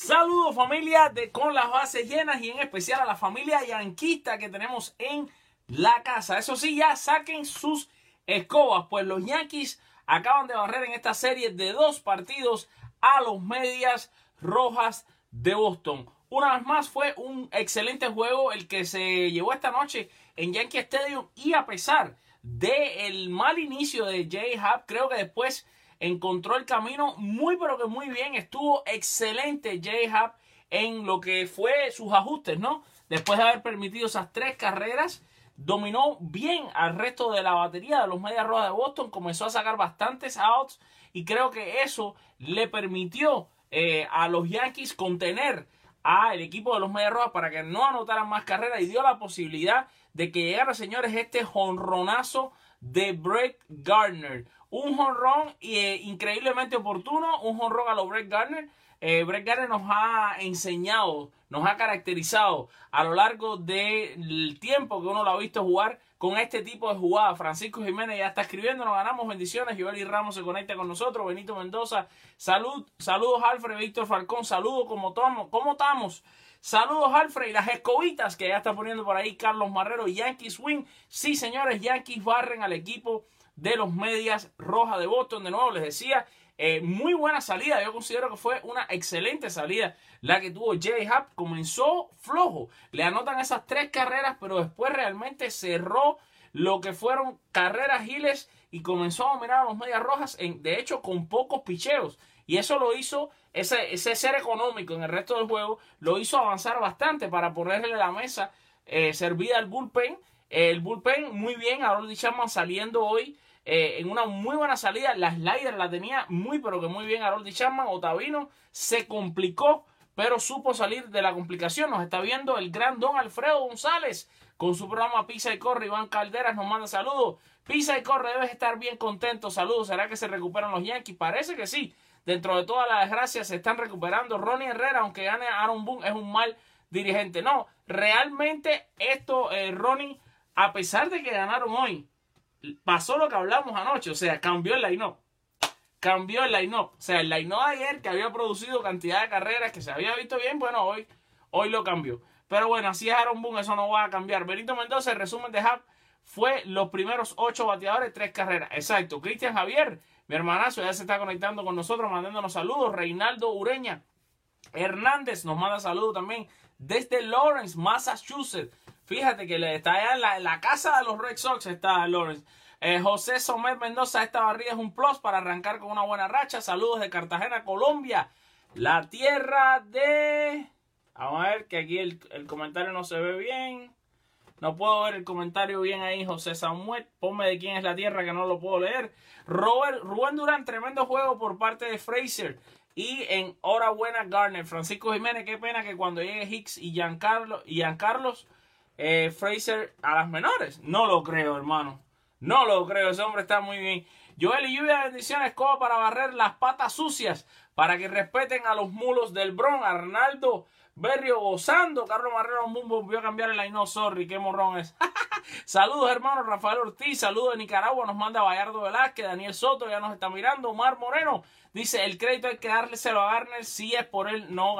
Saludos familia de Con las Bases Llenas y en especial a la familia yanquista que tenemos en la casa. Eso sí, ya saquen sus escobas, pues los Yankees acaban de barrer en esta serie de dos partidos a los medias rojas de Boston. Una vez más fue un excelente juego el que se llevó esta noche en Yankee Stadium y a pesar del mal inicio de Jay Happ, creo que después encontró el camino muy pero que muy bien. Estuvo excelente Happ en lo que fue sus ajustes, ¿no? Después de haber permitido esas tres carreras, dominó bien al resto de la batería de los Medias Rojas de Boston, comenzó a sacar bastantes outs y creo que eso le permitió eh, a los Yankees contener al equipo de los Medias Rojas para que no anotaran más carreras y dio la posibilidad de que llegara, señores, este jonronazo de Brett Gardner. Un jonrón eh, increíblemente oportuno, un jonrón a los Brett Gardner. Eh, Brett Gardner nos ha enseñado, nos ha caracterizado a lo largo del tiempo que uno lo ha visto jugar con este tipo de jugada. Francisco Jiménez ya está escribiendo, nos ganamos bendiciones. y Ramos se conecta con nosotros. Benito Mendoza, salud, saludos Alfred, Víctor Falcón, saludos, ¿cómo, ¿cómo estamos? Saludos Alfred y las escobitas que ya está poniendo por ahí Carlos Marrero, Yankees win. Sí, señores, Yankees barren al equipo de los medias rojas de Boston. De nuevo les decía, eh, muy buena salida. Yo considero que fue una excelente salida la que tuvo Jay Happ. Comenzó flojo. Le anotan esas tres carreras, pero después realmente cerró lo que fueron carreras giles y comenzó a dominar a los medias rojas, en, de hecho, con pocos picheos. Y eso lo hizo, ese, ese ser económico en el resto del juego, lo hizo avanzar bastante para ponerle la mesa eh, servida al bullpen. el bullpen muy bien, a Roldy Chapman saliendo hoy eh, en una muy buena salida. La slider la tenía muy, pero que muy bien Harold Chapman. Otavino se complicó, pero supo salir de la complicación. Nos está viendo el gran don Alfredo González con su programa Pisa y Corre. Iván Calderas nos manda saludos. Pisa y Corre, debes estar bien contento. Saludos. ¿Será que se recuperan los Yankees? Parece que sí. Dentro de todas las desgracias se están recuperando. Ronnie Herrera, aunque gane Aaron Boone, es un mal dirigente. No, realmente esto, eh, Ronnie, a pesar de que ganaron hoy, pasó lo que hablamos anoche, o sea, cambió el line-up. Cambió el line-up. O sea, el line-up ayer que había producido cantidad de carreras que se había visto bien, bueno, hoy, hoy lo cambió. Pero bueno, así es Aaron Boone, eso no va a cambiar. Benito Mendoza, el resumen de Hub fue los primeros ocho bateadores, tres carreras. Exacto. Cristian Javier, mi hermanazo, ya se está conectando con nosotros, mandándonos saludos. Reinaldo Ureña Hernández nos manda saludos también desde Lawrence, Massachusetts. Fíjate que está allá en la, casa de los Red Sox, está Lawrence. Eh, José Somer Mendoza, esta barrida es un plus para arrancar con una buena racha. Saludos de Cartagena, Colombia. La tierra de... Vamos a ver que aquí el, comentario no se ve bien. No puedo ver el comentario bien ahí, José Samuel. Ponme de quién es la tierra que no lo puedo leer. Robert, Rubén Durán, tremendo juego por parte de Fraser. Y en hora buena, Garner. Francisco Jiménez, qué pena que cuando llegue Hicks y Giancarlo, y Giancarlos eh, Fraser a las menores. No lo creo, hermano. No lo creo. Ese hombre está muy bien. Joel y lluvia de bendiciones, como para barrer las patas sucias, para que respeten a los mulos del Bron. Arnaldo Berrio gozando. Carlos Marrero Mumbo volvió a cambiar el line. No, sorry, qué morrón es. saludos, hermano. Rafael Ortiz, saludos de Nicaragua. Nos manda Bayardo Velázquez. Daniel Soto ya nos está mirando. Omar Moreno dice: el crédito hay que dárselo a Garner si es por él. No,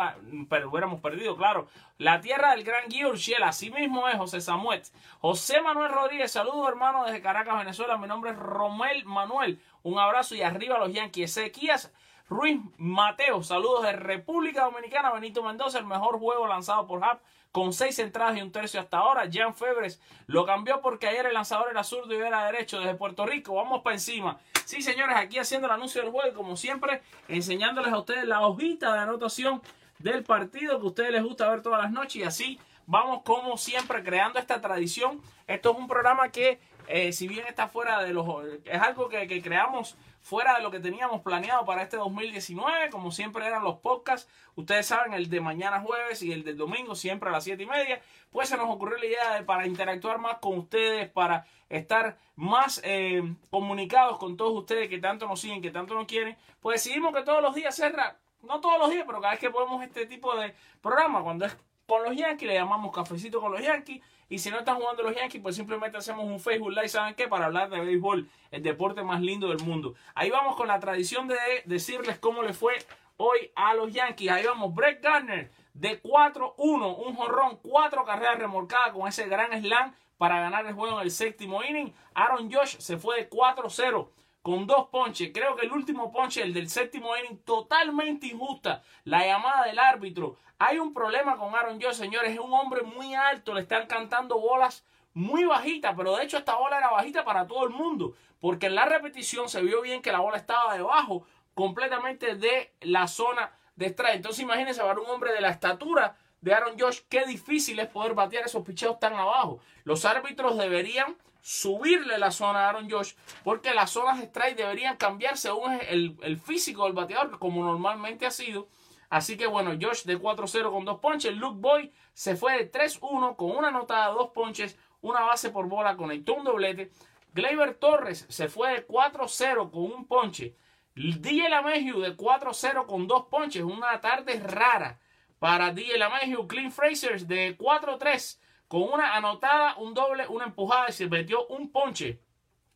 pero hubiéramos perdido, claro. La tierra del gran Guy así mismo es José Samuel. José Manuel Rodríguez, saludos, hermano, desde Caracas, Venezuela. Mi nombre es Romel Manuel. Un abrazo y arriba los Yankees. Ezequías Ruiz Mateo, saludos de República Dominicana. Benito Mendoza, el mejor juego lanzado por Hub con seis entradas y un tercio hasta ahora. Jan Febres lo cambió porque ayer el lanzador era zurdo y era derecho desde Puerto Rico. Vamos para encima. Sí, señores, aquí haciendo el anuncio del juego, como siempre, enseñándoles a ustedes la hojita de anotación del partido que a ustedes les gusta ver todas las noches y así vamos como siempre creando esta tradición. Esto es un programa que eh, si bien está fuera de los... es algo que, que creamos fuera de lo que teníamos planeado para este 2019, como siempre eran los podcasts, ustedes saben, el de mañana jueves y el del domingo, siempre a las 7 y media, pues se nos ocurrió la idea de para interactuar más con ustedes, para estar más eh, comunicados con todos ustedes que tanto nos siguen, que tanto nos quieren, pues decidimos que todos los días, cerra, no todos los días, pero cada vez que podemos este tipo de programa, cuando es con los Yankees, le llamamos cafecito con los Yankees, y si no están jugando los Yankees, pues simplemente hacemos un Facebook Live, ¿saben qué? Para hablar de béisbol, el deporte más lindo del mundo. Ahí vamos con la tradición de decirles cómo le fue hoy a los Yankees. Ahí vamos, Brett Gardner de 4-1, un jorrón, cuatro carreras remolcadas con ese gran slam para ganar el juego en el séptimo inning. Aaron Josh se fue de 4-0 con dos ponches. Creo que el último ponche, el del séptimo inning, totalmente injusta. La llamada del árbitro. Hay un problema con Aaron Josh, señores. Es un hombre muy alto. Le están cantando bolas muy bajitas. Pero de hecho esta bola era bajita para todo el mundo. Porque en la repetición se vio bien que la bola estaba debajo completamente de la zona de strike. Entonces imagínense para un hombre de la estatura de Aaron Josh, qué difícil es poder batear esos picheos tan abajo. Los árbitros deberían subirle la zona a Aaron Josh porque las zonas de strike deberían cambiar según el, el físico del bateador como normalmente ha sido. Así que bueno, Josh de 4-0 con dos ponches. Luke Boy se fue de 3-1 con una anotada, dos ponches, una base por bola, conectó un doblete. Gleyber Torres se fue de 4-0 con un ponche. DJ LaMeju de 4-0 con dos ponches. Una tarde rara para DJ LaMeju. Clint Fraser de 4-3 con una anotada, un doble, una empujada y se metió un ponche.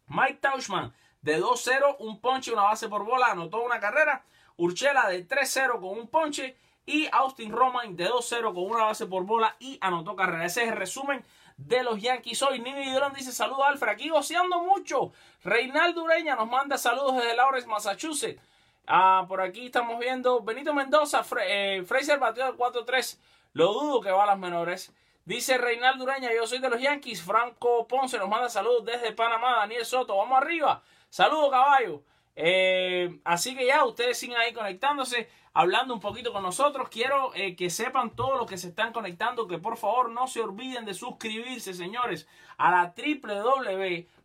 Mike Tauchman de 2-0, un ponche, una base por bola, anotó una carrera. Urchela de 3-0 con un ponche. Y Austin Roman de 2-0 con una base por bola y anotó carrera. Ese es el resumen de los Yankees hoy. Nini Durán dice saludos Alfred, aquí goceando mucho. Reinaldo Ureña nos manda saludos desde Lawrence, Massachusetts. Ah, por aquí estamos viendo Benito Mendoza, eh, Fraser batió del 4-3. Lo dudo que va a las menores. Dice Reinaldo Ureña, yo soy de los Yankees. Franco Ponce nos manda saludos desde Panamá. Daniel Soto, vamos arriba. Saludos, caballo. Eh, así que ya, ustedes siguen ahí conectándose, hablando un poquito con nosotros. Quiero eh, que sepan todos los que se están conectando que por favor no se olviden de suscribirse, señores, a la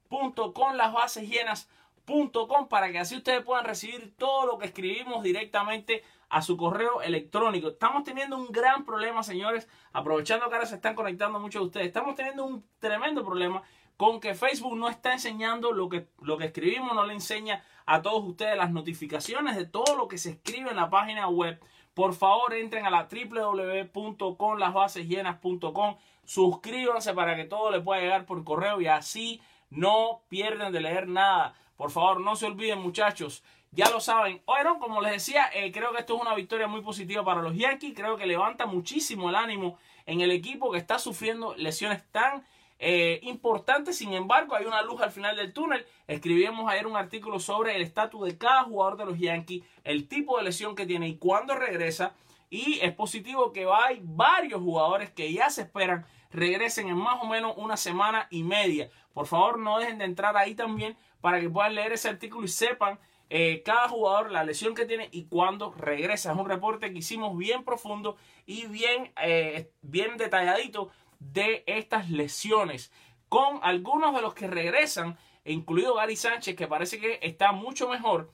www.conlasbasesllenas.com para que así ustedes puedan recibir todo lo que escribimos directamente a su correo electrónico. Estamos teniendo un gran problema, señores, aprovechando que ahora se están conectando muchos de ustedes. Estamos teniendo un tremendo problema con que Facebook no está enseñando lo que, lo que escribimos, no le enseña a todos ustedes las notificaciones de todo lo que se escribe en la página web. Por favor, entren a la www.conlasbasesllenas.com, suscríbanse para que todo le pueda llegar por correo y así no pierden de leer nada. Por favor, no se olviden, muchachos. Ya lo saben. Bueno, como les decía, eh, creo que esto es una victoria muy positiva para los Yankees. Creo que levanta muchísimo el ánimo en el equipo que está sufriendo lesiones tan eh, importante. Sin embargo, hay una luz al final del túnel. Escribimos ayer un artículo sobre el estatus de cada jugador de los Yankees, el tipo de lesión que tiene y cuándo regresa. Y es positivo que hay varios jugadores que ya se esperan regresen en más o menos una semana y media. Por favor, no dejen de entrar ahí también para que puedan leer ese artículo y sepan eh, cada jugador, la lesión que tiene y cuándo regresa. Es un reporte que hicimos bien profundo y bien, eh, bien detalladito de estas lesiones, con algunos de los que regresan, incluido Gary Sánchez, que parece que está mucho mejor.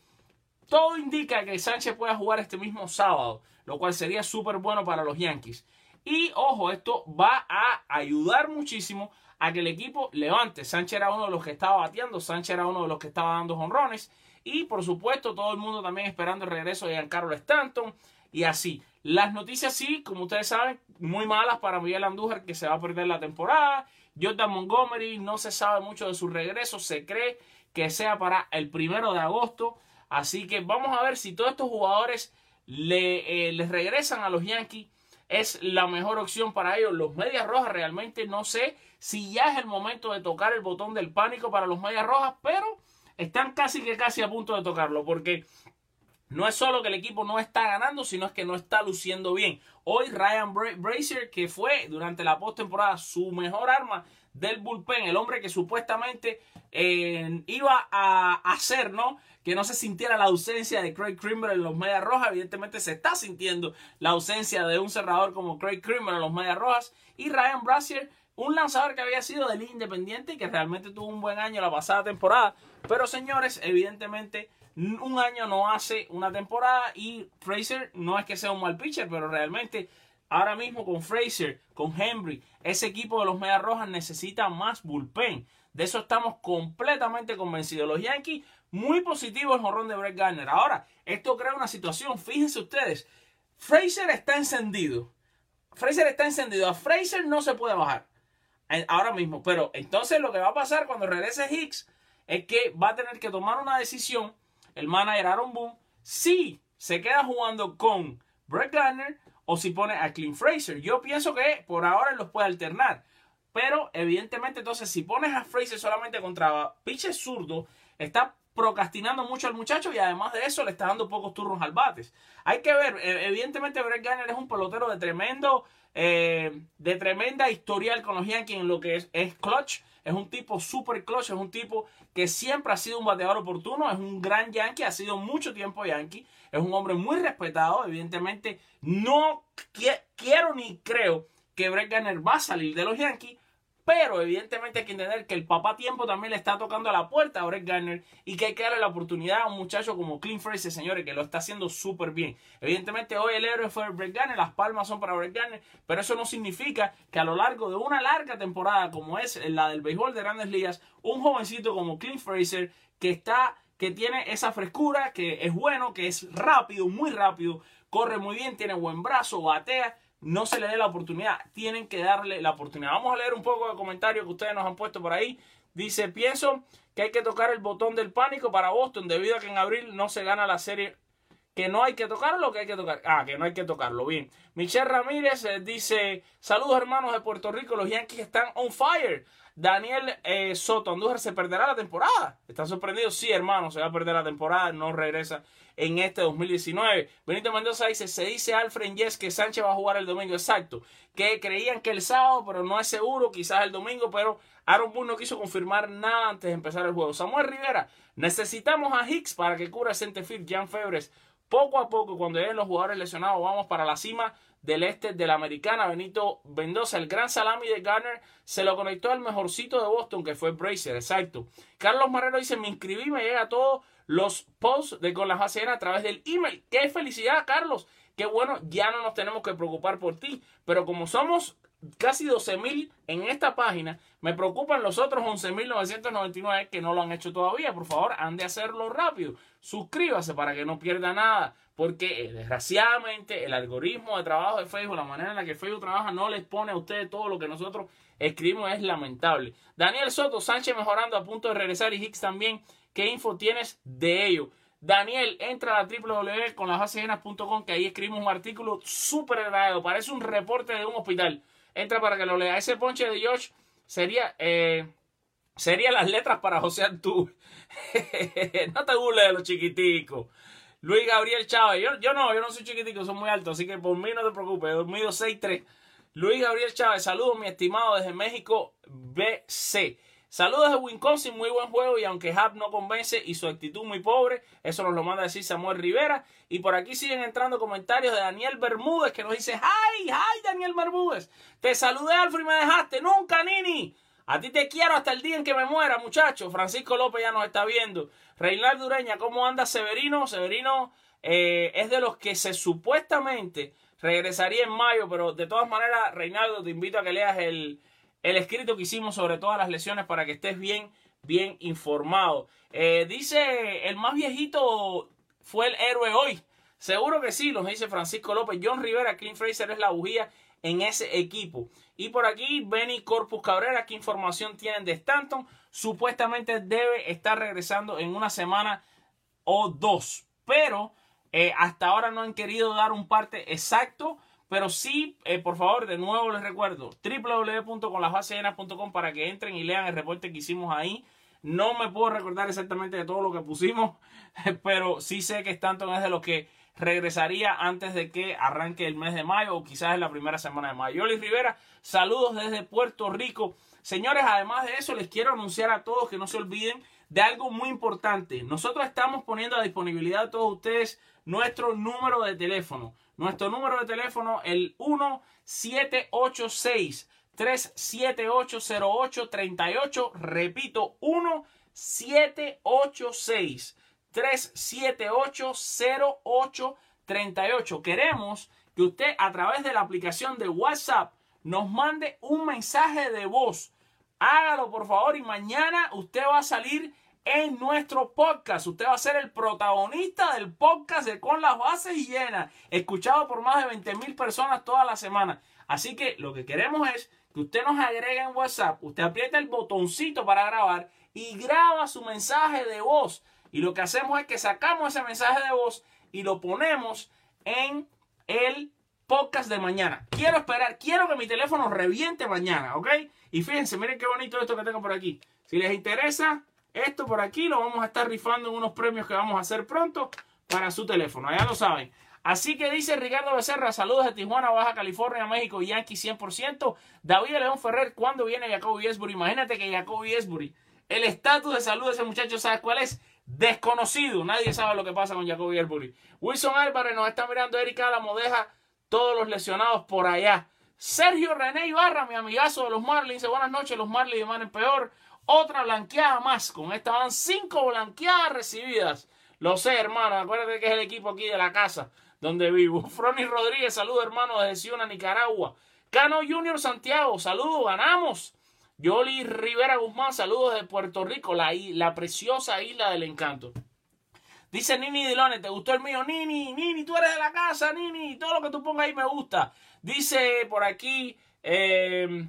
Todo indica que Sánchez pueda jugar este mismo sábado, lo cual sería súper bueno para los Yankees. Y ojo, esto va a ayudar muchísimo a que el equipo levante. Sánchez era uno de los que estaba bateando, Sánchez era uno de los que estaba dando honrones. Y por supuesto, todo el mundo también esperando el regreso de Giancarlo Stanton y así. Las noticias sí, como ustedes saben, muy malas para Miguel Andújar que se va a perder la temporada. Jordan Montgomery no se sabe mucho de su regreso, se cree que sea para el primero de agosto. Así que vamos a ver si todos estos jugadores le, eh, les regresan a los Yankees. Es la mejor opción para ellos. Los Medias Rojas realmente no sé si ya es el momento de tocar el botón del pánico para los Medias Rojas, pero están casi que casi a punto de tocarlo porque no es solo que el equipo no está ganando, sino es que no está luciendo bien. Hoy Ryan Brazier, que fue durante la postemporada su mejor arma del bullpen, el hombre que supuestamente eh, iba a hacer, ¿no? Que no se sintiera la ausencia de Craig Kimber en los Medias Rojas. Evidentemente se está sintiendo la ausencia de un cerrador como Craig Kimber en los Medias Rojas. Y Ryan Brazier, un lanzador que había sido del Independiente y que realmente tuvo un buen año la pasada temporada. Pero señores, evidentemente un año no hace una temporada y Fraser no es que sea un mal pitcher, pero realmente ahora mismo con Fraser, con Henry, ese equipo de los Medias Rojas necesita más bullpen. De eso estamos completamente convencidos. Los Yankees, muy positivos el jorrón de Brett Garner. Ahora, esto crea una situación, fíjense ustedes, Fraser está encendido. Fraser está encendido. A Fraser no se puede bajar ahora mismo. Pero entonces lo que va a pasar cuando regrese Hicks es que va a tener que tomar una decisión el manager Aaron Boone, si, se queda jugando con Brett Gardner o si pone a Clint Fraser. Yo pienso que por ahora los puede alternar. Pero evidentemente entonces si pones a Fraser solamente contra pitches zurdo, está procrastinando mucho al muchacho y además de eso le está dando pocos turnos al bates. Hay que ver, e, evidentemente Brett Gardner es un pelotero de tremendo, eh, de tremenda historial con los Yankees en lo que es, es clutch. Es un tipo super clutch, es un tipo que siempre ha sido un bateador oportuno, es un gran Yankee, ha sido mucho tiempo Yankee, es un hombre muy respetado, evidentemente no quiero ni creo que Brett Gardner va a salir de los Yankees, pero evidentemente hay que entender que el papá tiempo también le está tocando a la puerta a Brett Garner y que hay que darle la oportunidad a un muchacho como Clint Fraser, señores, que lo está haciendo súper bien. Evidentemente hoy el héroe fue Brett Garner, las palmas son para Brett Garner, pero eso no significa que a lo largo de una larga temporada como es la del béisbol de grandes ligas, un jovencito como Clint Fraser que está que tiene esa frescura, que es bueno, que es rápido, muy rápido, corre muy bien, tiene buen brazo, batea, no se le dé la oportunidad. Tienen que darle la oportunidad. Vamos a leer un poco de comentarios que ustedes nos han puesto por ahí. Dice, pienso que hay que tocar el botón del pánico para Boston debido a que en abril no se gana la serie. Que no hay que tocarlo, que hay que tocar. Ah, que no hay que tocarlo. Bien. Michelle Ramírez eh, dice, saludos hermanos de Puerto Rico, los Yankees están on fire. Daniel eh, Soto, Andújar se perderá la temporada. ¿Están sorprendidos? Sí, hermano, se va a perder la temporada, no regresa en este 2019. Benito Mendoza dice, se dice Alfred Yes que Sánchez va a jugar el domingo, exacto. Que creían que el sábado, pero no es seguro, quizás el domingo, pero Aaron Boone no quiso confirmar nada antes de empezar el juego. Samuel Rivera, necesitamos a Hicks para que cura Centefield, Jan Febres. Poco a poco, cuando lleguen los jugadores lesionados, vamos para la cima del este de la americana. Benito Mendoza, el gran salami de Garner, se lo conectó al mejorcito de Boston, que fue Bracer, exacto. Carlos Marrero dice, me inscribí, me llega todo los posts de Con la Jacena a través del email. ¡Qué felicidad, Carlos! Qué bueno, ya no nos tenemos que preocupar por ti. Pero como somos casi 12 mil en esta página, me preocupan los otros 11.999 que no lo han hecho todavía. Por favor, han de hacerlo rápido. Suscríbase para que no pierda nada. Porque eh, desgraciadamente el algoritmo de trabajo de Facebook, la manera en la que Facebook trabaja, no les pone a ustedes todo lo que nosotros escribimos. Es lamentable. Daniel Soto, Sánchez mejorando a punto de regresar y Hicks también. ¿Qué info tienes de ello? Daniel, entra a www.conlasbasejenas.com que ahí escribimos un artículo súper agradable. Parece un reporte de un hospital. Entra para que lo lea. Ese ponche de Josh sería, eh, sería las letras para José Antú. no te burles de los chiquiticos. Luis Gabriel Chávez. Yo, yo no, yo no soy chiquitico, soy muy alto, así que por mí no te preocupes. He dormido 6'3. Luis Gabriel Chávez, saludos, mi estimado desde México BC. Saludos de Wisconsin, muy buen juego y aunque Hub no convence y su actitud muy pobre, eso nos lo manda a decir Samuel Rivera. Y por aquí siguen entrando comentarios de Daniel Bermúdez que nos dice, ¡Ay, ay, Daniel Bermúdez! Te saludé, Alfred, y me dejaste. Nunca, Nini. A ti te quiero hasta el día en que me muera, muchacho. Francisco López ya nos está viendo. Reinaldo Ureña, ¿cómo anda Severino? Severino eh, es de los que se supuestamente regresaría en mayo, pero de todas maneras, Reinaldo, te invito a que leas el, el escrito que hicimos sobre todas las lesiones para que estés bien, bien informado. Eh, dice, el más viejito fue el héroe hoy. Seguro que sí, lo dice Francisco López. John Rivera, Clint Fraser es la bujía en ese equipo. Y por aquí, Benny Corpus Cabrera, ¿qué información tienen de Stanton? Supuestamente debe estar regresando en una semana o dos. Pero eh, hasta ahora no han querido dar un parte exacto. Pero sí, eh, por favor, de nuevo les recuerdo, www.conlasbasenas.com para que entren y lean el reporte que hicimos ahí. No me puedo recordar exactamente de todo lo que pusimos, pero sí sé que Stanton es de los que regresaría antes de que arranque el mes de mayo o quizás en la primera semana de mayo. Yoli Rivera, saludos desde Puerto Rico. Señores, además de eso, les quiero anunciar a todos que no se olviden de algo muy importante. Nosotros estamos poniendo a disponibilidad de todos ustedes nuestro número de teléfono. Nuestro número de teléfono, el 1786 3780838. Repito, 1786 3780838. Queremos que usted a través de la aplicación de WhatsApp nos mande un mensaje de voz. Hágalo por favor y mañana usted va a salir en nuestro podcast. Usted va a ser el protagonista del podcast de Con las Bases Llenas, escuchado por más de 20 mil personas toda la semana. Así que lo que queremos es que usted nos agregue en WhatsApp, usted aprieta el botoncito para grabar y graba su mensaje de voz. Y lo que hacemos es que sacamos ese mensaje de voz y lo ponemos en el podcast de mañana. Quiero esperar, quiero que mi teléfono reviente mañana, ¿ok? Y fíjense, miren qué bonito esto que tengo por aquí. Si les interesa esto por aquí, lo vamos a estar rifando en unos premios que vamos a hacer pronto para su teléfono, ya lo saben. Así que dice Ricardo Becerra, saludos de Tijuana, Baja California, México, Yankee 100%. David León Ferrer, ¿cuándo viene Jacoby Esbury? Imagínate que Jacoby Esbury, el estatus de salud de ese muchacho, ¿sabes cuál es? Desconocido. Nadie sabe lo que pasa con Jacoby Esbury. Wilson Álvarez nos está mirando, Erika la modeja, todos los lesionados por allá. Sergio René Ibarra, mi amigazo de los Marlins, dice buenas noches, los Marlins van en peor. Otra blanqueada más. Con esta van cinco blanqueadas recibidas. Lo sé, hermano. Acuérdate que es el equipo aquí de la casa donde vivo. Frony Rodríguez, saludos hermano desde Ciuna, Nicaragua. Cano Junior Santiago, saludos, ganamos. Yoli Rivera Guzmán, saludos de Puerto Rico, la, la preciosa isla del encanto. Dice Nini Dilones, ¿te gustó el mío? Nini, Nini, tú eres de la casa, Nini, todo lo que tú pongas ahí me gusta. Dice por aquí eh,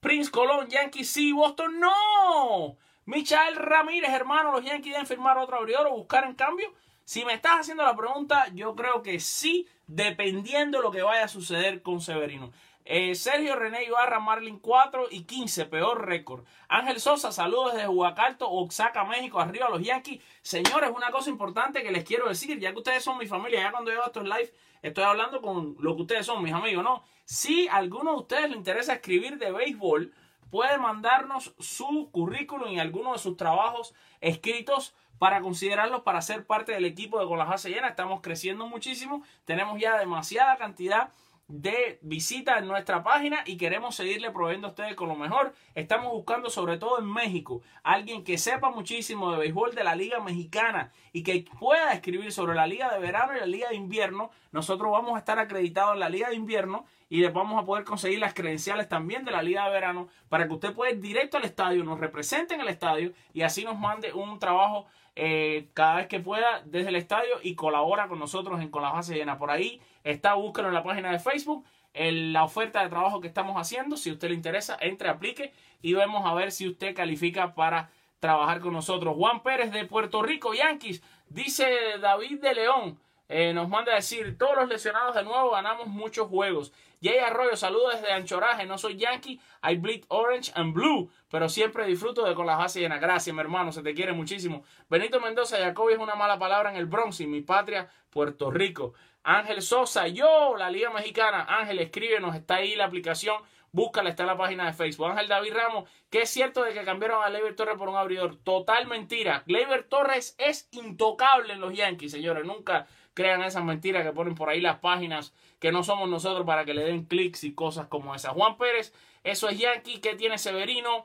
Prince Colón, Yankees sí, Boston no. Michael Ramírez, hermano, los Yankees deben firmar otro abridor o buscar en cambio. Si me estás haciendo la pregunta, yo creo que sí, dependiendo de lo que vaya a suceder con Severino. Eh, Sergio René Ibarra, Marlin 4 y 15, peor récord. Ángel Sosa, saludos desde Huacalto, Oaxaca, México, arriba los Yankees. Señores, una cosa importante que les quiero decir, ya que ustedes son mi familia, ya cuando yo hago estos live, estoy hablando con lo que ustedes son, mis amigos, ¿no? Si a alguno de ustedes les interesa escribir de béisbol, puede mandarnos su currículum y algunos de sus trabajos escritos para considerarlos para ser parte del equipo de Con la Base Llena. Estamos creciendo muchísimo, tenemos ya demasiada cantidad visitas en nuestra página y queremos seguirle proveyendo a ustedes con lo mejor. Estamos buscando sobre todo en México alguien que sepa muchísimo de béisbol de la liga mexicana y que pueda escribir sobre la liga de verano y la liga de invierno. Nosotros vamos a estar acreditados en la liga de invierno y les vamos a poder conseguir las credenciales también de la liga de verano para que usted pueda ir directo al estadio, nos represente en el estadio y así nos mande un trabajo eh, cada vez que pueda desde el estadio y colabora con nosotros en Con la Base Llena. Por ahí está, búsquelo en la página de Facebook, en la oferta de trabajo que estamos haciendo. Si a usted le interesa, entre, aplique y vemos a ver si usted califica para trabajar con nosotros. Juan Pérez de Puerto Rico, Yankees, dice David de León. Eh, nos manda a decir, todos los lesionados de nuevo ganamos muchos juegos. Jay Arroyo, saludos desde Anchoraje. No soy Yankee, I bleed orange and blue, pero siempre disfruto de con las bases llenas. Gracias, mi hermano, se te quiere muchísimo. Benito Mendoza, Jacobi es una mala palabra en el Bronx y mi patria, Puerto Rico. Ángel Sosa, yo, la Liga Mexicana. Ángel, escríbenos, está ahí la aplicación. Búscala, está en la página de Facebook. Ángel David Ramos, que es cierto de que cambiaron a Leiber Torres por un abridor. Total mentira. Leiber Torres es intocable en los Yankees, señores. Nunca crean esas mentiras que ponen por ahí las páginas que no somos nosotros para que le den clics y cosas como esas. Juan Pérez, eso es Yankee, que tiene Severino.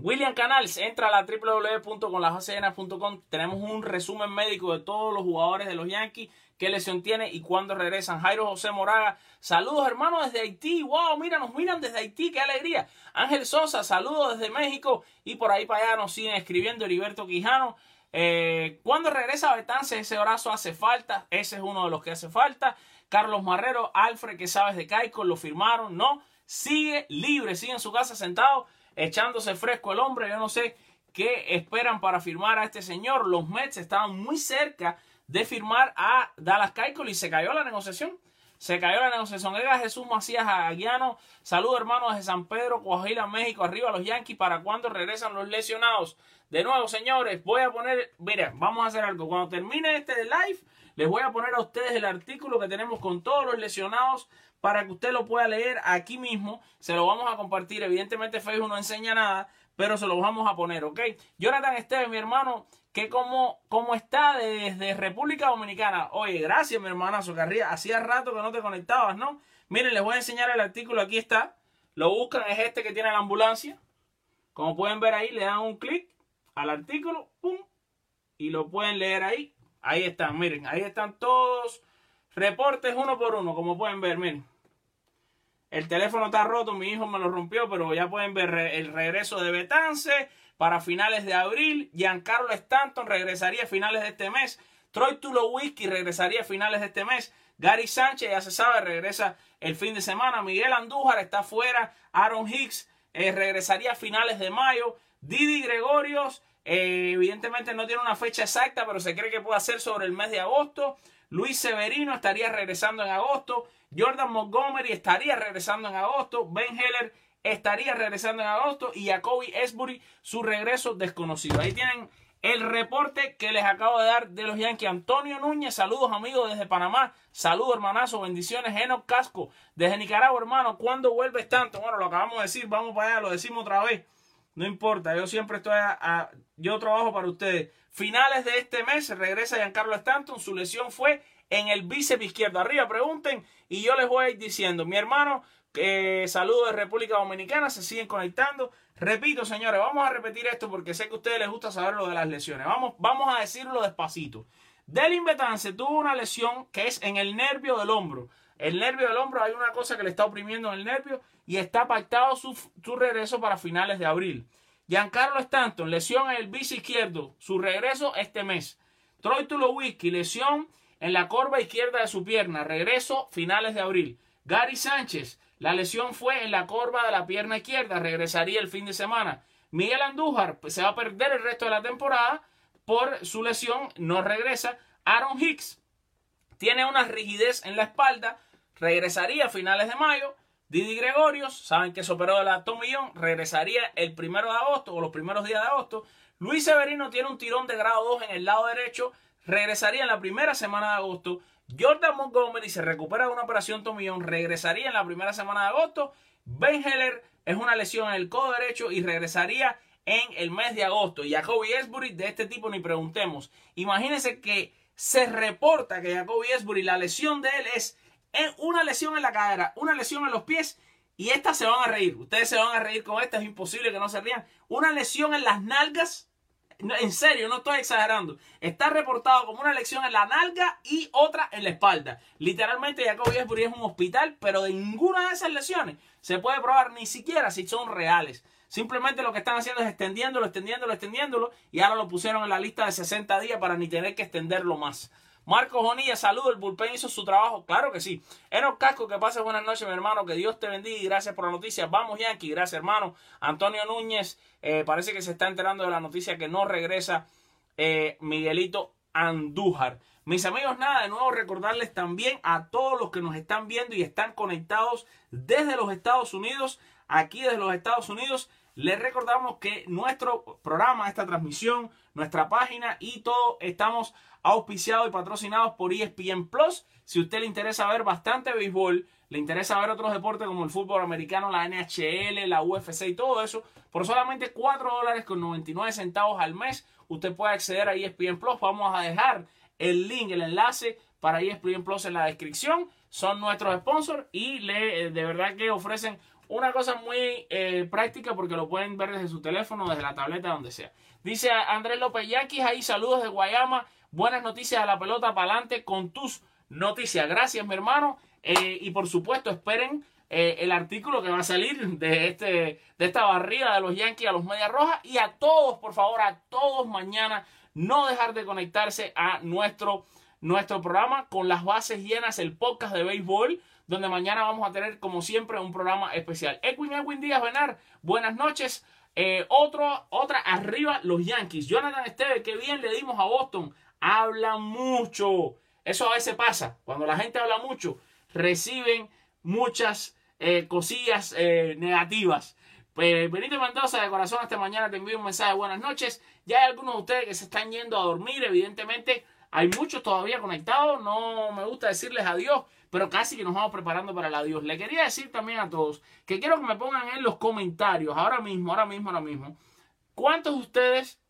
William Canals, entra a la. Tenemos un resumen médico de todos los jugadores de los Yankees, qué lesión tiene y cuándo regresan. Jairo José Moraga, saludos hermanos desde Haití. Wow, mira, nos miran desde Haití, qué alegría. Ángel Sosa, saludos desde México. Y por ahí para allá nos siguen escribiendo Heriberto Quijano. Eh, cuando regresa Betance, ese brazo hace falta. Ese es uno de los que hace falta. Carlos Marrero, Alfred, que sabes de Caico, lo firmaron. No, sigue libre, sigue en su casa sentado, echándose fresco el hombre. Yo no sé qué esperan para firmar a este señor. Los Mets estaban muy cerca de firmar a Dallas Keuchel y se cayó la negociación. Se cayó la negociación. Era Jesús Macías Aguiano. Saludos hermanos de San Pedro, Coahuila, México. Arriba los Yankees. ¿Para cuándo regresan los lesionados? De nuevo, señores, voy a poner. Mira, vamos a hacer algo. Cuando termine este live, les voy a poner a ustedes el artículo que tenemos con todos los lesionados para que usted lo pueda leer aquí mismo. Se lo vamos a compartir. Evidentemente, Facebook no enseña nada, pero se lo vamos a poner, ¿ok? Jonathan Esteves, mi hermano, que como, está desde República Dominicana. Oye, gracias, mi hermanazo Carría. Hacía rato que no te conectabas, ¿no? Miren, les voy a enseñar el artículo. Aquí está. Lo buscan, es este que tiene la ambulancia. Como pueden ver ahí, le dan un clic al artículo, pum, y lo pueden leer ahí. Ahí están, miren, ahí están todos reportes uno por uno, como pueden ver, miren. El teléfono está roto, mi hijo me lo rompió, pero ya pueden ver el regreso de Betance para finales de abril. Giancarlo Stanton regresaría a finales de este mes. Troy Tulowitzki regresaría a finales de este mes. Gary Sánchez, ya se sabe, regresa el fin de semana. Miguel Andújar está fuera. Aaron Hicks eh, regresaría a finales de mayo. Didi Gregorios Eh, evidentemente no tiene una fecha exacta, pero se cree que puede ser sobre el mes de agosto. Luis Severino estaría regresando en agosto. Jordan Montgomery estaría regresando en agosto. Ben Heller estaría regresando en agosto. Y Jacoby Esbury, su regreso desconocido. Ahí tienen el reporte que les acabo de dar de los Yankees. Antonio Núñez, saludos amigos desde Panamá. Saludos hermanazo, bendiciones. Enoch Casco desde Nicaragua, hermano. ¿Cuándo vuelves tanto? Bueno, lo acabamos de decir, vamos para allá, lo decimos otra vez. No importa, yo siempre estoy a, yo trabajo para ustedes. Finales de este mes regresa Giancarlo Stanton. Su lesión fue en el bíceps izquierdo. Arriba pregunten y yo les voy a ir diciendo. Mi hermano, eh, saludos de República Dominicana, se siguen conectando. Repito, señores, vamos a repetir esto porque sé que a ustedes les gusta saber lo de las lesiones. Vamos, vamos a decirlo despacito. Delin Betance tuvo una lesión que es en el nervio del hombro. El nervio del hombro hay una cosa que le está oprimiendo en el nervio y está pactado su, su regreso para finales de abril. Giancarlo Stanton, lesión en el bici izquierdo, su regreso este mes. Troy Tulowitzki, lesión en la corva izquierda de su pierna, regreso finales de abril. Gary Sánchez, la lesión fue en la corva de la pierna izquierda, regresaría el fin de semana. Miguel Andújar pues, se va a perder el resto de la temporada por su lesión, no regresa. Aaron Hicks tiene una rigidez en la espalda, regresaría a finales de mayo. Didi Gregorios, saben que se operó de la tomillón, regresaría el primero de agosto o los primeros días de agosto. Luis Severino tiene un tirón de grado 2 en el lado derecho, regresaría en la primera semana de agosto. Jordan Montgomery se recupera de una operación tomillón, regresaría en la primera semana de agosto. Ben Heller es una lesión en el codo derecho y regresaría en el mes de agosto. Y Jacoby Esbury, de este tipo ni preguntemos. Imagínense que se reporta que Jacoby Esbury, la lesión de él es una lesión en la cadera, una lesión en los pies. Y estas se van a reír. Ustedes se van a reír con esta, es imposible que no se rían. Una lesión en las nalgas en serio, no estoy exagerando. Está reportado como una lesión en la nalga y otra en la espalda. Literalmente, Jacob Esbury es un hospital, pero de ninguna de esas lesiones se puede probar ni siquiera si son reales. Simplemente lo que están haciendo es extendiéndolo, extendiéndolo, extendiéndolo y ahora lo pusieron en la lista de 60 días para ni tener que extenderlo más. Marcos Bonilla, saludo, el bullpen hizo su trabajo, claro que sí. Enos Casco, que pases buenas noches, mi hermano, que Dios te bendiga y gracias por la noticia. Vamos, Yankee, gracias, hermano. Antonio Núñez, eh, parece que se está enterando de la noticia que no regresa eh, Miguelito Andújar. Mis amigos, nada, de nuevo recordarles también a todos los que nos están viendo y están conectados desde los Estados Unidos, aquí desde los Estados Unidos, les recordamos que nuestro programa, esta transmisión, nuestra página y todo estamos auspiciados y patrocinados por ESPN Plus. Si a usted le interesa ver bastante béisbol, le interesa ver otros deportes como el fútbol americano, la NHL, la UFC y todo eso, por solamente 4 dólares con 99 centavos al mes, usted puede acceder a ESPN Plus. Vamos a dejar el link, el enlace para ESPN Plus en la descripción. Son nuestros sponsors y le, eh, de verdad que ofrecen una cosa muy eh, práctica porque lo pueden ver desde su teléfono, desde la tableta, donde sea. Dice Andrés López Yaquis, ahí saludos de Guayama. Buenas noticias a la pelota para adelante con tus noticias. Gracias, mi hermano. Eh, y por supuesto, esperen eh, el artículo que va a salir de, este, de esta barrida de los Yankees a los Medias Rojas. Y a todos, por favor, a todos mañana, no dejar de conectarse a nuestro, nuestro programa con las bases llenas, el podcast de béisbol donde mañana vamos a tener, como siempre, un programa especial. Edwin Edwin Díaz Benar, buenas noches. Eh, otro, otra arriba, los Yankees. Jonathan Esteve, qué bien le dimos a Boston habla mucho. Eso a veces pasa. Cuando la gente habla mucho, reciben muchas eh, cosillas eh, negativas. Pues Benito Mendoza de corazón esta mañana te envío un mensaje buenas noches. Ya hay algunos de ustedes que se están yendo a dormir, evidentemente. Hay muchos todavía conectados. No me gusta decirles adiós, pero casi que nos vamos preparando para el adiós. Le quería decir también a todos que quiero que me pongan en los comentarios, ahora mismo, ahora mismo, ahora mismo, cuántos de ustedes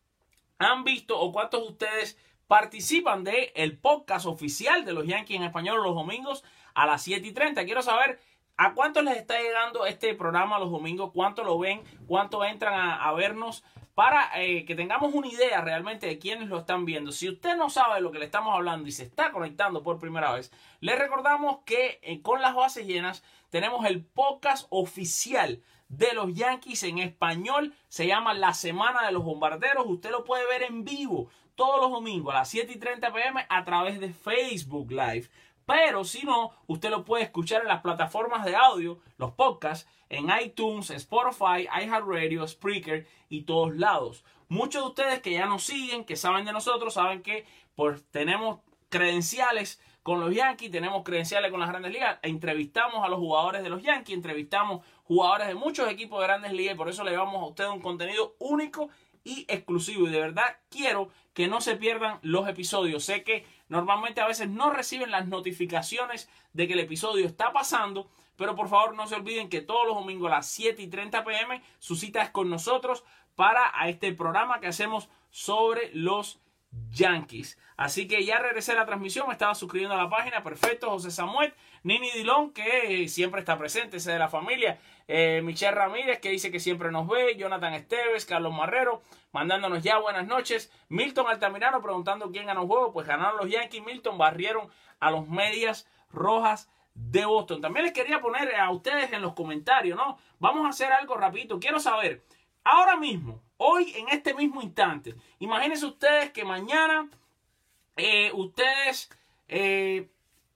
han visto o cuántos de ustedes participan de el podcast oficial de los Yankees en español los domingos a las 7 y 30. Quiero saber a cuántos les está llegando este programa los domingos, cuánto lo ven, cuánto entran a, vernos para eh, que tengamos una idea realmente de quiénes lo están viendo. Si usted no sabe de lo que le estamos hablando y se está conectando por primera vez, le recordamos que eh, con las bases llenas tenemos el podcast oficial de los Yankees en español. Se llama La Semana de los Bombarderos. Usted lo puede ver en vivo todos los domingos a las 7 y 30 pm a través de Facebook Live. Pero si no, usted lo puede escuchar en las plataformas de audio, los podcasts, en iTunes, Spotify, iHeartRadio, Spreaker y todos lados. Muchos de ustedes que ya nos siguen, que saben de nosotros, saben que pues, tenemos credenciales con los Yankees, tenemos credenciales con las grandes ligas, entrevistamos a los jugadores de los Yankees, entrevistamos jugadores de muchos equipos de grandes ligas y por eso le llevamos a ustedes un contenido único y exclusivo. Y de verdad quiero que no se pierdan los episodios. Sé que normalmente a veces no reciben las notificaciones de que el episodio está pasando, pero por favor no se olviden que todos los domingos a las 7 y 30 pm su cita es con nosotros para este programa que hacemos sobre los Yankees. Así que ya regresé a la transmisión, me estaba suscribiendo a la página, perfecto, José Samuel, Nini Dilón, que siempre está presente, ese de la familia, eh, Michelle Ramírez, que dice que siempre nos ve, Jonathan Esteves, Carlos Marrero, mandándonos ya buenas noches, Milton Altamirano preguntando quién ganó el juego, pues ganaron los Yankees, Milton barrieron a los medias rojas de Boston. También les quería poner a ustedes en los comentarios, ¿no? Vamos a hacer algo rapidito, quiero saber, ahora mismo, hoy en este mismo instante, imagínense ustedes que mañana eh, ustedes, eh,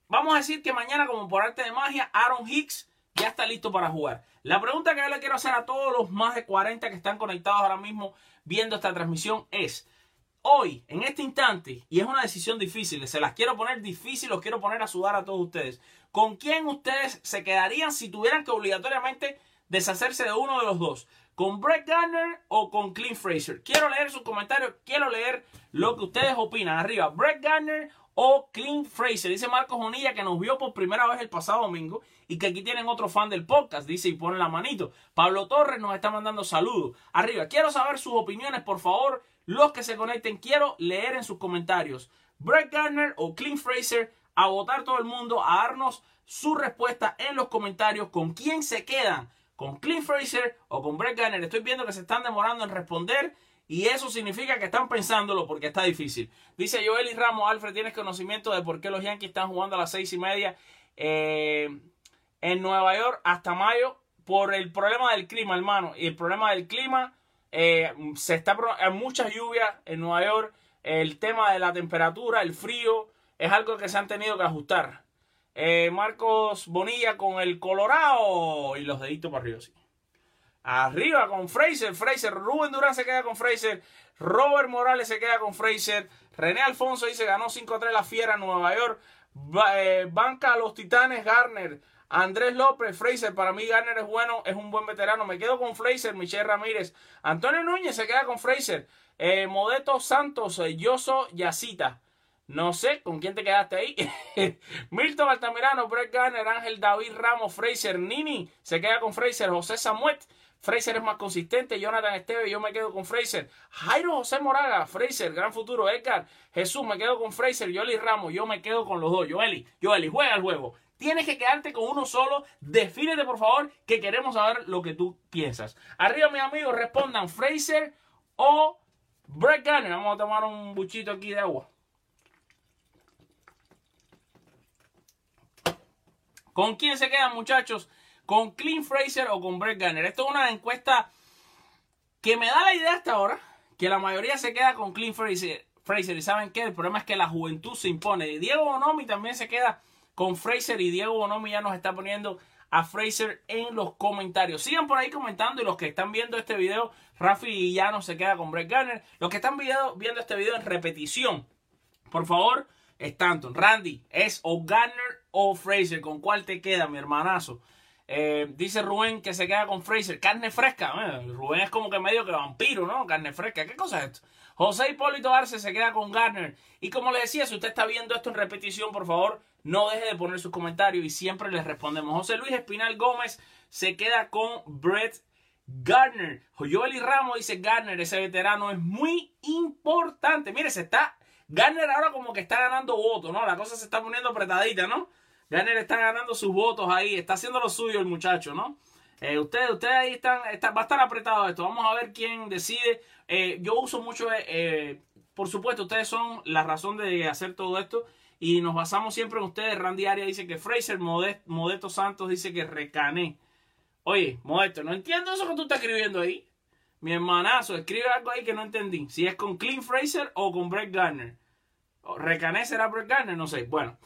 vamos a decir que mañana como por arte de magia, Aaron Hicks ya está listo para jugar. La pregunta que yo le quiero hacer a todos los más de 40 que están conectados ahora mismo viendo esta transmisión es, hoy, en este instante, y es una decisión difícil, se las quiero poner difícil, los quiero poner a sudar a todos ustedes, ¿con quién ustedes se quedarían si tuvieran que obligatoriamente deshacerse de uno de los dos? ¿Con Brett Garner o con Clint Fraser? Quiero leer sus comentarios, quiero leer lo que ustedes opinan. Arriba, Brett Garner o Clint Fraser. Dice Marcos Jonilla que nos vio por primera vez el pasado domingo y que aquí tienen otro fan del podcast. Dice y pone la manito. Pablo Torres nos está mandando saludos. Arriba, quiero saber sus opiniones, por favor. Los que se conecten, quiero leer en sus comentarios. Brett Garner o Clint Fraser. A votar todo el mundo, a darnos su respuesta en los comentarios. ¿Con quién se quedan? con Clint Fraser o con Brett Garner. Estoy viendo que se están demorando en responder y eso significa que están pensándolo porque está difícil. Dice Joel y Ramos, Alfred, ¿tienes conocimiento de por qué los Yankees están jugando a las seis y media eh, en Nueva York hasta mayo? Por el problema del clima, hermano. Y el problema del clima, eh, se está hay muchas lluvias en Nueva York. El tema de la temperatura, el frío, es algo que se han tenido que ajustar. Eh, Marcos Bonilla con el Colorado. Y los deditos para arriba. Arriba con Fraser. Fraser. Rubén Durán se queda con Fraser. Robert Morales se queda con Fraser. René Alfonso dice ganó 5-3 la fiera en Nueva York. Eh, banca a los Titanes Garner. Andrés López, Fraser, para mí Garner es bueno, es un buen veterano. Me quedo con Fraser, Michelle Ramírez. Antonio Núñez se queda con Fraser. Eh, Modeto Santos, Yoso Yacita. No sé con quién te quedaste ahí. Milton Altamirano, Brett Garner, Ángel David Ramos, Fraser, Nini se queda con Fraser, José Samuet. Fraser es más consistente, Jonathan Esteve, yo me quedo con Fraser. Jairo José Moraga, Fraser, gran futuro. Edgar, Jesús, me quedo con Fraser. Yoli Ramos, yo me quedo con los dos. Joeli, Joeli, juega el juego. Tienes que quedarte con uno solo. Defínete, por favor, que queremos saber lo que tú piensas. Arriba, mis amigos, respondan Fraser o Brett Garner. Vamos a tomar un buchito aquí de agua. ¿Con quién se quedan, muchachos? ¿Con Clint Fraser o con Brett Garner? Esto es una encuesta que me da la idea hasta ahora que la mayoría se queda con Clint Fraser. Fraser. ¿Y saben qué? El problema es que la juventud se impone. Diego Bonomi también se queda con Fraser y Diego Bonomi ya nos está poniendo a Fraser en los comentarios. Sigan por ahí comentando y los que están viendo este video, Rafi ya no se queda con Brett Garner. Los que están viendo este video en repetición, por favor, Stanton. Randy, ¿es o Garner o Fraser? ¿Con cuál te queda, mi hermanazo? Eh, dice Rubén que se queda con Fraser. Carne fresca. Eh, Rubén es como que medio que vampiro, ¿no? Carne fresca. ¿Qué cosa es esto? José Hipólito Arce se queda con Garner. Y como le decía, si usted está viendo esto en repetición, por favor, no deje de poner sus comentarios y siempre les respondemos. José Luis Espinal Gómez se queda con Brett Garner. Joel y Ramos dice Garner, ese veterano es muy importante. Mire, se está Garner ahora como que está ganando votos, ¿no? La cosa se está poniendo apretadita, ¿no? Garner está ganando sus votos ahí, está haciendo lo suyo el muchacho, ¿no? Eh, ustedes, ustedes ahí están, va a estar apretado esto. Vamos a ver quién decide. Eh, yo uso mucho, eh, por supuesto, ustedes son la razón de hacer todo esto y nos basamos siempre en ustedes. Randy Aria dice que Fraser, Modesto Santos dice que recané. Oye, Modesto, no entiendo eso que tú estás escribiendo ahí. Mi hermanazo, escribe algo ahí que no entendí. Si es con Clint Fraser o con Brett Garner. Recané será Brett Garner, no sé. Bueno,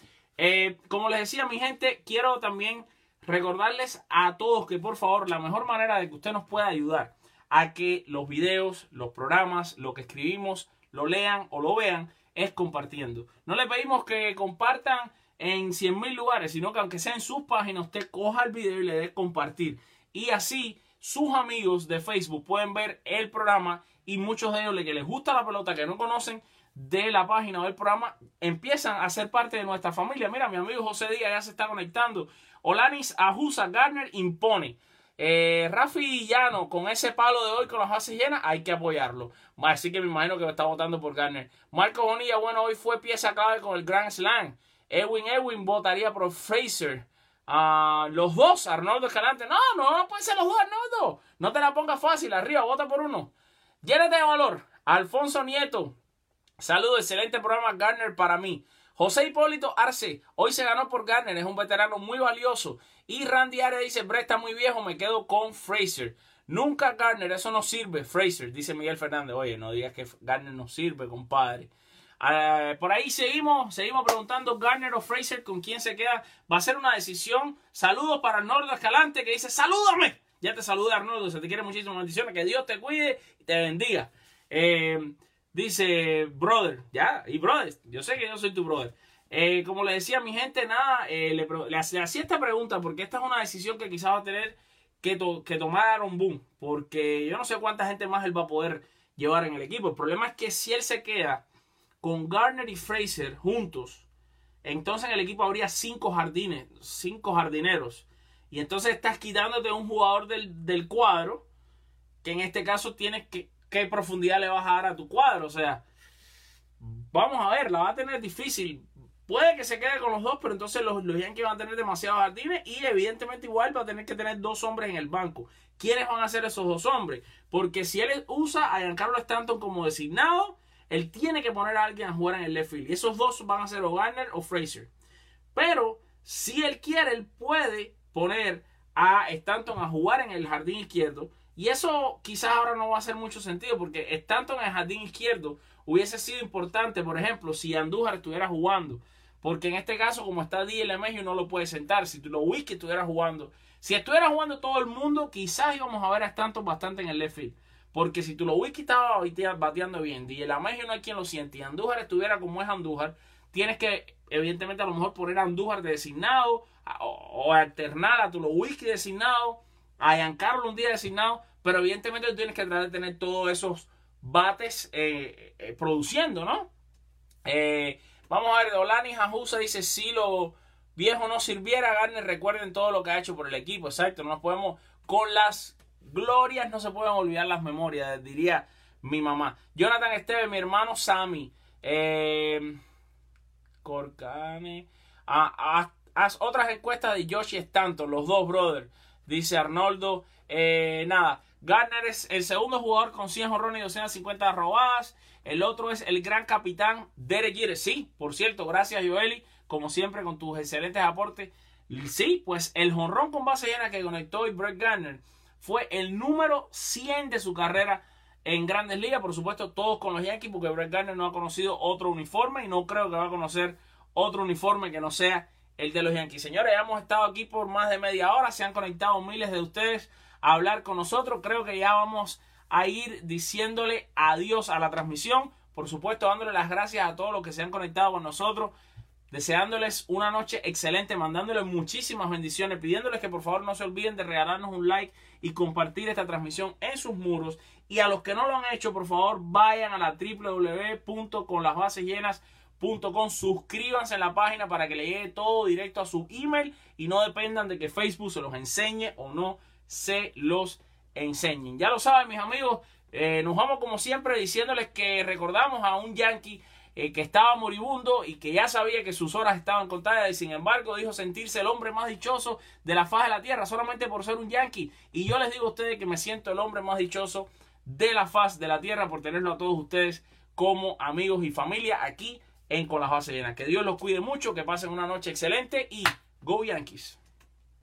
Eh, como les decía, mi gente, quiero también recordarles a todos que por favor, la mejor manera de que usted nos pueda ayudar a que los videos, los programas, lo que escribimos, lo lean o lo vean, es compartiendo. No le pedimos que compartan en 100 mil lugares, sino que aunque sea en sus páginas, usted coja el video y le dé compartir. Y así sus amigos de Facebook pueden ver el programa y muchos de ellos que les gusta la pelota, que no conocen de la página o del programa, empiezan a ser parte de nuestra familia. Mira, mi amigo José Díaz ya se está conectando. Olanis Ajusa Garner impone. Eh, Rafi Llano, con ese palo de hoy con las bases llenas, hay que apoyarlo. Así que me imagino que está votando por Garner. Marco Bonilla, bueno, hoy fue pieza clave con el Grand Slam. Edwin Edwin votaría por Fraser. Ah, los dos, Arnoldo Escalante. No, no, no pueden ser los dos, Arnoldo. No te la pongas fácil, arriba, vota por uno. Llénate de valor. Alfonso Nieto. Saludos, excelente programa Garner para mí. José Hipólito Arce, hoy se ganó por Garner, es un veterano muy valioso. Y Randy Arias dice, Brett está muy viejo, me quedo con Fraser. Nunca Garner, eso no sirve, Fraser, dice Miguel Fernández. Oye, no digas que Garner no sirve, compadre. Ah, por ahí seguimos, seguimos preguntando Garner o Fraser con quién se queda. Va a ser una decisión. Saludos para Arnoldo Escalante que dice, salúdame. Ya te saluda Arnoldo, se te quiere muchísimas bendiciones. Que Dios te cuide y te bendiga. Eh, Dice, brother, ya, y brother, yo sé que yo soy tu brother. Eh, como le decía mi gente, nada, eh, le, le, hacía esta pregunta porque esta es una decisión que quizás va a tener que, que tomar un boom. Porque yo no sé cuánta gente más él va a poder llevar en el equipo. El problema es que si él se queda con Garner y Fraser juntos, entonces en el equipo habría cinco jardines, cinco jardineros. Y entonces estás quitándote un jugador del, del cuadro, que en este caso tienes que, qué profundidad le vas a dar a tu cuadro. O sea, vamos a ver, la va a tener difícil. Puede que se quede con los dos, pero entonces los, los van a tener demasiados jardines y evidentemente igual va a tener que tener dos hombres en el banco. ¿Quiénes van a ser esos dos hombres? Porque si él usa a Giancarlo Stanton como designado, él tiene que poner a alguien a jugar en el left field. Y esos dos van a ser o Garner o Fraser. Pero si él quiere, él puede poner a Stanton a jugar en el jardín izquierdo y eso quizás ahora no va a hacer mucho sentido porque tanto en el jardín izquierdo hubiese sido importante, por ejemplo, si Andújar estuviera jugando. Porque en este caso, como está D.L. Mejio, no lo puede sentar. Si lo Whisky estuviera jugando. Si estuviera jugando todo el mundo, quizás íbamos a ver a Stanton bastante en el left field. Porque si lo Whisky estaba bateando bien, D.L. Mejio no hay quien lo siente. Y Andújar estuviera como es Andújar, tienes que, evidentemente, a lo mejor poner Andújar de designado o, alternar a tu lo Whisky designado, a Giancarlo un día designado pero evidentemente tú tienes que tratar de tener todos esos bates eh, eh, produciendo, ¿no? Eh, vamos a ver, Olani Jajusa dice, si lo viejo no sirviera, Garner, recuerden todo lo que ha hecho por el equipo, exacto, no nos podemos, con las glorias no se pueden olvidar las memorias, diría mi mamá. Jonathan Esteve, mi hermano Sammy, Corcane, ah, haz otras encuestas de Yoshi Stanton, los dos brothers, dice Arnoldo, nada, Garner es el segundo jugador con 100 jorrones y 250 robadas. El otro es el gran capitán Derek Jeter. Sí, por cierto, gracias Joeli, como siempre con tus excelentes aportes. Sí, pues el jonrón con base llena que conectó y Brett Garner fue el número 100 de su carrera en Grandes Ligas. Por supuesto, todos con los Yankees, porque Brett Garner no ha conocido otro uniforme y no creo que va a conocer otro uniforme que no sea el de los Yankees. Señores, hemos estado aquí por más de media hora. Se han conectado miles de ustedes hablar con nosotros. Creo que ya vamos a ir diciéndole adiós a la transmisión. Por supuesto, dándole las gracias a todos los que se han conectado con nosotros. Deseándoles una noche excelente, mandándoles muchísimas bendiciones, pidiéndoles que por favor no se olviden de regalarnos un like y compartir esta transmisión en sus muros. Y a los que no lo han hecho, por favor, vayan a la www.conlasbasesllenas.com, suscríbanse en la página para que le llegue todo directo a su email y no dependan de que Facebook se los enseñe o no se los enseñen. Ya lo saben, mis amigos. Eh, nos vamos como siempre diciéndoles que recordamos a un yankee eh, que estaba moribundo y que ya sabía que sus horas estaban contadas y sin embargo dijo sentirse el hombre más dichoso de la faz de la tierra solamente por ser un yankee. Y yo les digo a ustedes que me siento el hombre más dichoso de la faz de la tierra por tenerlo a todos ustedes como amigos y familia aquí en Con las Bases Llenas. Que Dios los cuide mucho, que pasen una noche excelente y Go Yankees.